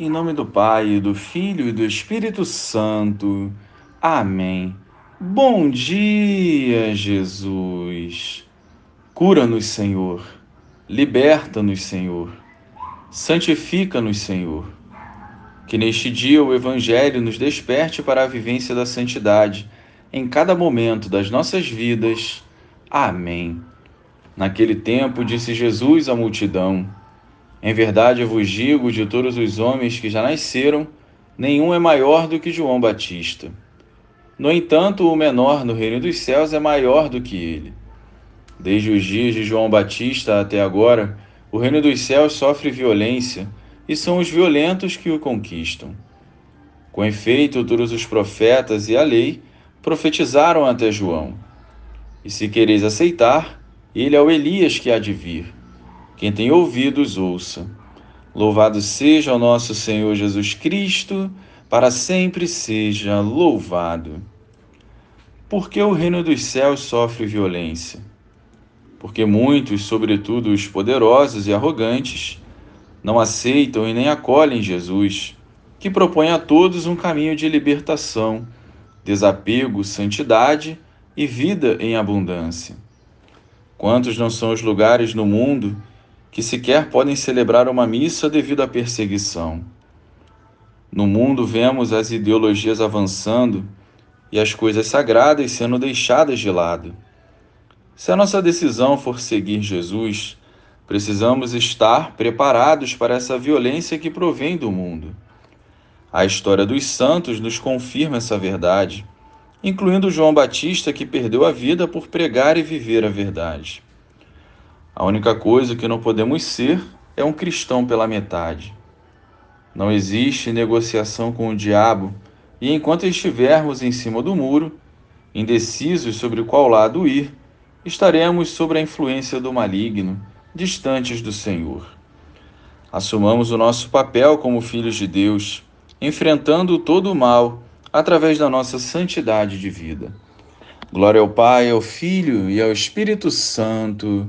Em nome do Pai, do Filho e do Espírito Santo. Amém. Bom dia, Jesus. Cura-nos, Senhor. Liberta-nos, Senhor. Santifica-nos, Senhor. Que neste dia o Evangelho nos desperte para a vivência da santidade em cada momento das nossas vidas. Amém. Naquele tempo, disse Jesus à multidão: em verdade eu vos digo: de todos os homens que já nasceram, nenhum é maior do que João Batista. No entanto, o menor no reino dos céus é maior do que ele. Desde os dias de João Batista até agora, o reino dos céus sofre violência, e são os violentos que o conquistam. Com efeito, todos os profetas e a lei profetizaram até João. E se quereis aceitar, ele é o Elias que há de vir. Quem tem ouvidos, ouça. Louvado seja o nosso Senhor Jesus Cristo, para sempre seja louvado. Porque o reino dos céus sofre violência? Porque muitos, sobretudo os poderosos e arrogantes, não aceitam e nem acolhem Jesus, que propõe a todos um caminho de libertação, desapego, santidade e vida em abundância. Quantos não são os lugares no mundo que sequer podem celebrar uma missa devido à perseguição. No mundo vemos as ideologias avançando e as coisas sagradas sendo deixadas de lado. Se a nossa decisão for seguir Jesus, precisamos estar preparados para essa violência que provém do mundo. A história dos santos nos confirma essa verdade, incluindo João Batista, que perdeu a vida por pregar e viver a verdade. A única coisa que não podemos ser é um cristão pela metade. Não existe negociação com o diabo, e enquanto estivermos em cima do muro, indecisos sobre qual lado ir, estaremos sob a influência do maligno, distantes do Senhor. Assumamos o nosso papel como filhos de Deus, enfrentando todo o mal através da nossa santidade de vida. Glória ao Pai, ao Filho e ao Espírito Santo